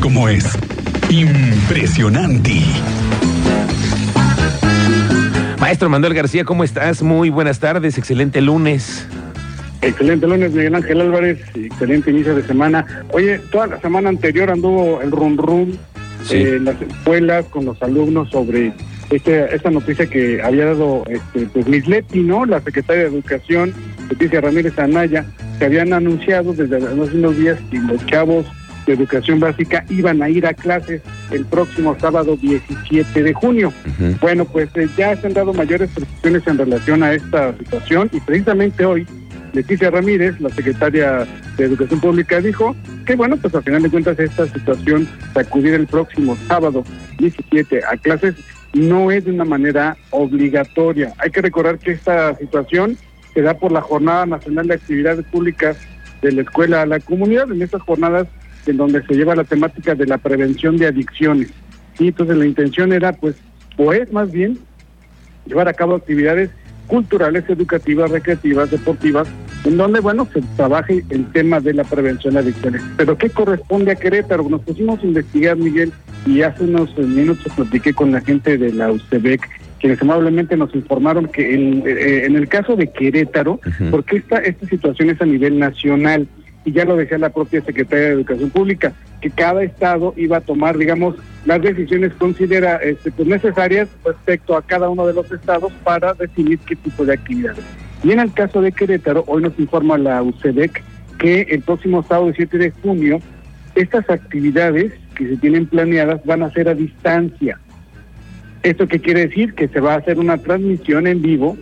como es. Impresionante. Maestro Manuel García, ¿cómo estás? Muy buenas tardes, excelente lunes. Excelente lunes, Miguel Ángel Álvarez, excelente inicio de semana. Oye, toda la semana anterior anduvo el run run Sí. eh, en las escuelas con los alumnos sobre este, esta noticia que había dado este, pues Misleti, ¿no? La secretaria de Educación, Leticia Ramírez Anaya, que habían anunciado desde hace unos días que los chavos de educación básica iban a ir a clases el próximo sábado 17 de junio. Bueno, pues eh, ya se han dado mayores precisiones en relación a esta situación y precisamente hoy Leticia Ramírez, la secretaria de Educación Pública, dijo que bueno, pues al final de cuentas esta situación de acudir el próximo sábado 17 a clases no es de una manera obligatoria. Hay que recordar que esta situación se da por la Jornada Nacional de Actividades Públicas de la Escuela a la Comunidad, en estas jornadas en donde se lleva la temática de la prevención de adicciones. Y entonces la intención era pues, o es más bien llevar a cabo actividades culturales, educativas, recreativas, deportivas, en donde, bueno, se trabaje el tema de la prevención de adicciones. Pero ¿qué corresponde a Querétaro? Nos pusimos a investigar, Miguel, y hace unos eh, minutos platiqué con la gente de la UCEBEC, quienes amablemente nos informaron que en, eh, en el caso de Querétaro, Ujú. porque esta, esta situación es a nivel nacional, y ya lo decía la propia Secretaría de Educación Pública, que cada estado iba a tomar, digamos, las decisiones considera este, pues, necesarias respecto a cada uno de los estados para definir qué tipo de actividades. Y en el caso de Querétaro, hoy nos informa la UCEDEC que el próximo sábado 7 de junio, estas actividades que se tienen planeadas van a ser a distancia. ¿Esto qué quiere decir? Que se va a hacer una transmisión en vivo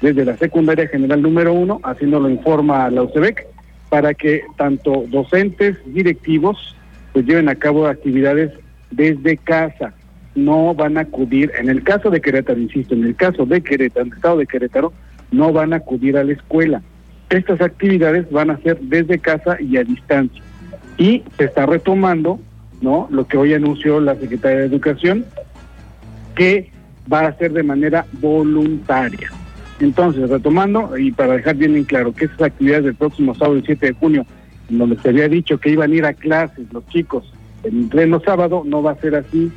desde la secundaria general número uno, así nos lo informa la UCEBEC, para que tanto docentes, directivos, pues lleven a cabo actividades desde casa. No van a acudir, en el caso de Querétaro, insisto, en el caso de Querétaro, en el estado de Querétaro, no van a acudir a la escuela. Estas actividades van a ser desde casa y a distancia. Y se está retomando, ¿no? Lo que hoy anunció la Secretaría de Educación, que va a ser de manera voluntaria. Entonces, retomando, y para dejar bien en claro que esas actividades del próximo sábado, el 7 de junio, en donde se había dicho que iban a ir a clases los chicos en pleno sábado, no va a ser así,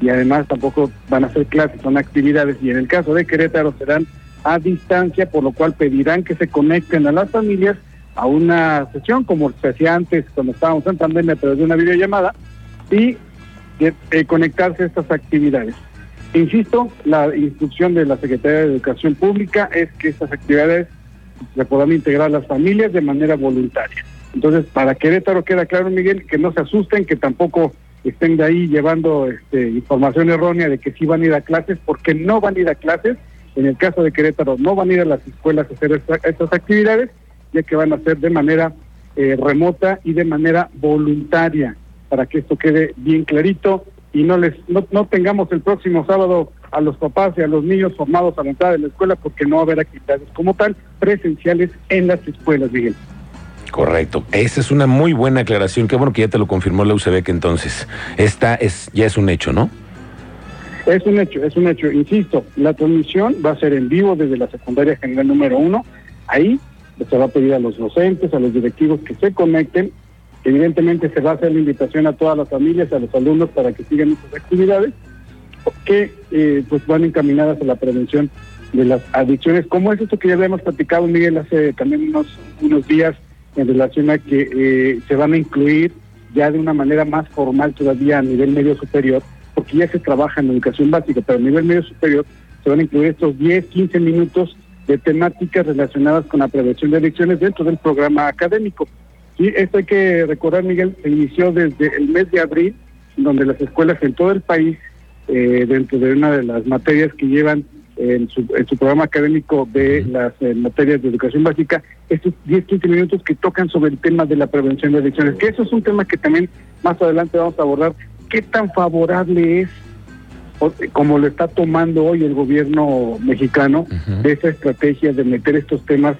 y además tampoco van a ser clases, son actividades, y en el caso de Querétaro serán a distancia, por lo cual pedirán que se conecten a las familias a una sesión, como se hacía antes cuando estábamos en pandemia a través de una videollamada, y eh, conectarse a estas actividades. Insisto, la instrucción de la Secretaría de Educación Pública es que estas actividades se puedan integrar las familias de manera voluntaria. Entonces, para Querétaro queda claro, Miguel, que no se asusten, que tampoco estén de ahí llevando este, información errónea de que sí van a ir a clases, porque no van a ir a clases. En el caso de Querétaro, no van a ir a las escuelas a hacer esta- estas actividades, ya que van a ser de manera eh, remota y de manera voluntaria, para que esto quede bien clarito y no les no, no tengamos el próximo sábado a los papás y a los niños formados a la entrada de la escuela porque no va a haber actividades como tal presenciales en las escuelas, Miguel. Correcto. Esa es una muy buena aclaración. Qué bueno que ya te lo confirmó la UCB que entonces. Esta es, ya es un hecho, ¿no? Es un hecho, es un hecho. Insisto, la transmisión va a ser en vivo desde la secundaria general número uno. Ahí se va a pedir a los docentes, a los directivos que se conecten. Evidentemente se va a hacer la invitación a todas las familias, a los alumnos para que sigan estas actividades que eh, pues van encaminadas a la prevención de las adicciones. Como es esto que ya habíamos platicado, Miguel, hace también unos, unos días en relación a que eh, se van a incluir ya de una manera más formal todavía a nivel medio superior, porque ya se trabaja en educación básica, pero a nivel medio superior se van a incluir estos 10, 15 minutos de temáticas relacionadas con la prevención de adicciones dentro del programa académico. Y esto hay que recordar, Miguel, se inició desde el mes de abril, donde las escuelas en todo el país, eh, dentro de una de las materias que llevan en su, en su programa académico de las eh, materias de educación básica, estos 10, 15 minutos que tocan sobre el tema de la prevención de adicciones, que eso es un tema que también más adelante vamos a abordar, qué tan favorable es como lo está tomando hoy el gobierno mexicano de esa estrategia de meter estos temas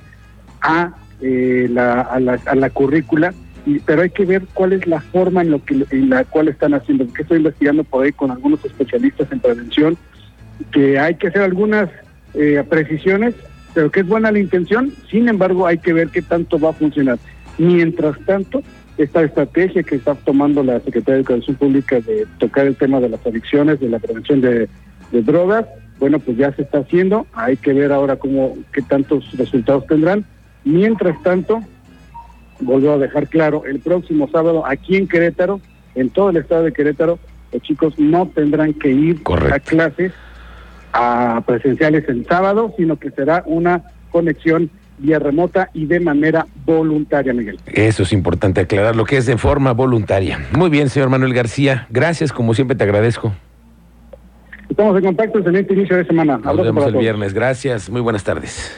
a, eh, la, a, la, currícula, pero hay que ver cuál es la forma en, lo que, en la cual están haciendo, porque estoy investigando por ahí con algunos especialistas en prevención, que hay que hacer algunas eh, precisiones, pero que es buena la intención, sin embargo hay que ver qué tanto va a funcionar. Mientras tanto, esta estrategia que está tomando la Secretaría de Educación Pública de tocar el tema de las adicciones, de la prevención de, drogas, bueno, pues ya se está haciendo, hay que ver ahora cómo, qué tantos resultados tendrán. Mientras tanto, volvió a dejar claro, el próximo sábado aquí en Querétaro, en todo el estado de Querétaro, los chicos no tendrán que ir a clases a presenciales el sábado, sino que será una conexión vía remota y de manera voluntaria, Miguel. Eso es importante aclarar, lo que es de forma voluntaria. Muy bien, señor Manuel García, gracias, como siempre te agradezco. Estamos en contacto, excelente inicio de semana. Nos vemos el viernes, gracias, muy buenas tardes.